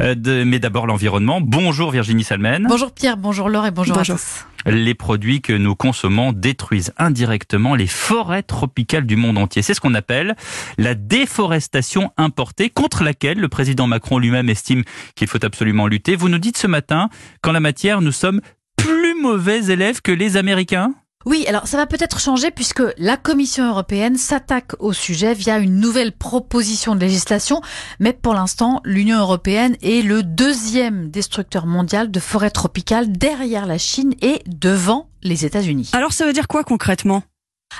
Euh, de- mais d'abord l'environnement. Bonjour Virginie Salmen. Bonjour Pierre, bonjour Laure et bonjour, Bonjour. à tous. Les produits que nous consommons détruisent indirectement les forêts tropicales du monde entier. C'est ce qu'on appelle la déforestation importée contre laquelle le président Macron lui-même estime qu'il faut absolument lutter. Vous nous dites ce matin qu'en la matière, nous sommes plus mauvais élèves que les Américains? Oui, alors ça va peut-être changer puisque la Commission européenne s'attaque au sujet via une nouvelle proposition de législation, mais pour l'instant, l'Union européenne est le deuxième destructeur mondial de forêts tropicales derrière la Chine et devant les États-Unis. Alors ça veut dire quoi concrètement?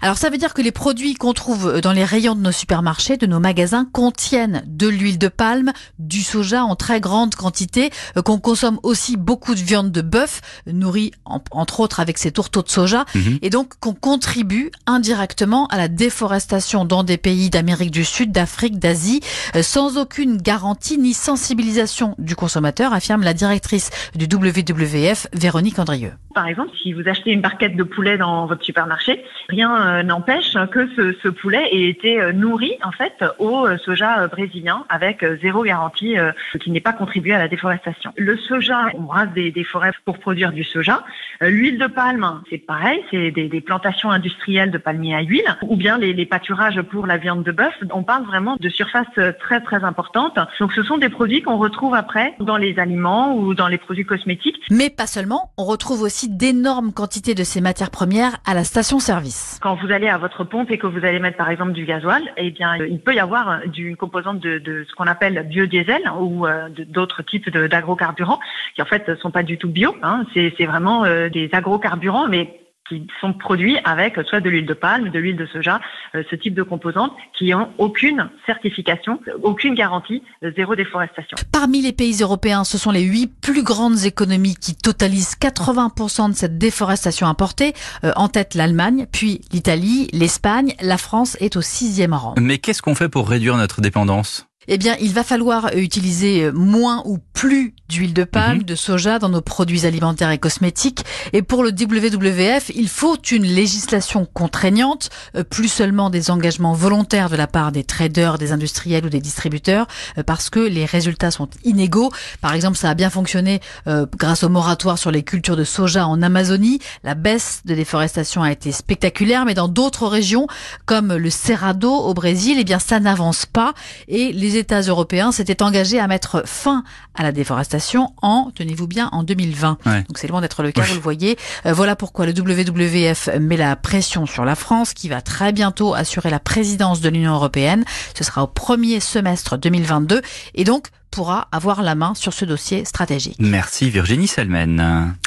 Alors ça veut dire que les produits qu'on trouve dans les rayons de nos supermarchés, de nos magasins, contiennent de l'huile de palme, du soja en très grande quantité, euh, qu'on consomme aussi beaucoup de viande de bœuf, euh, nourrie en- entre autres avec ces tourteaux de soja, Mhm. et donc qu'on contribue indirectement à la déforestation dans des pays d'Amérique du Sud, d'Afrique, d'Asie, euh, sans aucune garantie ni sensibilisation du consommateur, affirme la directrice du WWF, Véronique Andrieux. Par exemple, si vous achetez une barquette de poulet dans votre supermarché, rien euh, n'empêche que ce, ce poulet ait été euh, nourri en fait au euh, soja brésilien avec zéro garantie qui n'est pas contribué à la déforestation. Le soja, on rase des, des forêts pour produire du soja. L'huile de palme, c'est pareil, c'est des, des plantations industrielles de palmiers à huile, ou bien les, les pâturages pour la viande de bœuf. On parle vraiment de surfaces très très importantes. Donc ce sont des produits qu'on retrouve après dans les aliments ou dans les produits cosmétiques. Mais pas seulement, on retrouve aussi d'énormes quantités de ces matières premières à la station-service. Quand vous allez à votre pompe et que vous allez mettre par exemple du gasoil, eh bien il peut y avoir euh, du- une composante de, de ce qu'on appelle biodiesel ou euh, d'autres types d'agrocarburants qui en fait ne sont pas du tout bio. Hein. C'est c'est vraiment euh, des agrocarburants, mais qui sont produits avec euh, soit de l'huile de palme, de l'huile de soja, euh, ce type de composantes qui ont aucune certification, aucune garantie, euh, zéro déforestation. Parmi les pays européens, ce sont les huit plus grandes économies qui totalisent 80% de cette déforestation importée. Euh, en tête l'Allemagne, puis l'Italie, l'Espagne, la France est au sixième rang. Mais qu'est-ce qu'on fait pour réduire notre dépendance? Eh bien, il va falloir euh, utiliser euh, moins ou plus d'huile de palme, Mhm. de soja dans nos produits alimentaires et cosmétiques. Et pour le WWF, il faut une législation contraignante, euh, plus seulement des engagements volontaires de la part des traders, des industriels ou des distributeurs, parce que les résultats sont inégaux. Par exemple, ça a bien fonctionné euh, grâce au moratoire sur les cultures de soja en Amazonie. La baisse de déforestation a été spectaculaire, mais dans d'autres régions, comme le Cerrado au Brésil, eh bien, ça n'avance pas. Et les États européens s'étaient engagés à mettre fin à la déforestation en, tenez-vous bien, en 2020. Ouais. Donc c'est loin d'être le cas, vous le voyez. Euh, voilà pourquoi le WWF met la pression sur la France, qui va très bientôt assurer la présidence de l'Union européenne. Ce sera au premier semestre 2022 et donc pourra avoir la main sur ce dossier stratégique. Merci Virginie Salmen.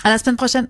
À la semaine prochaine.